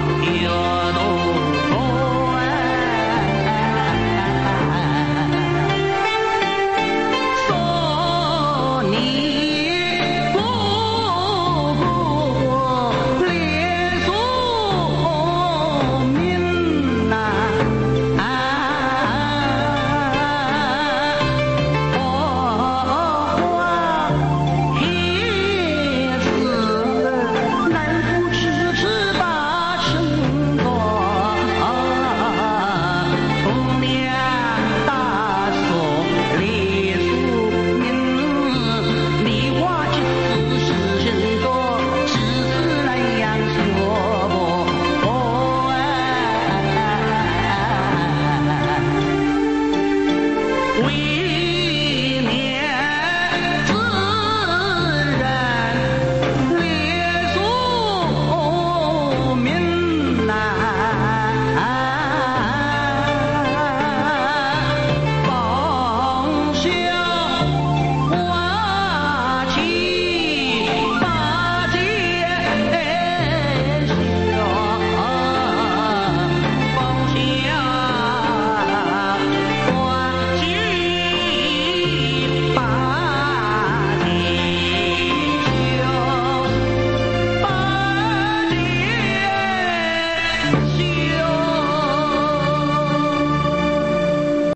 You.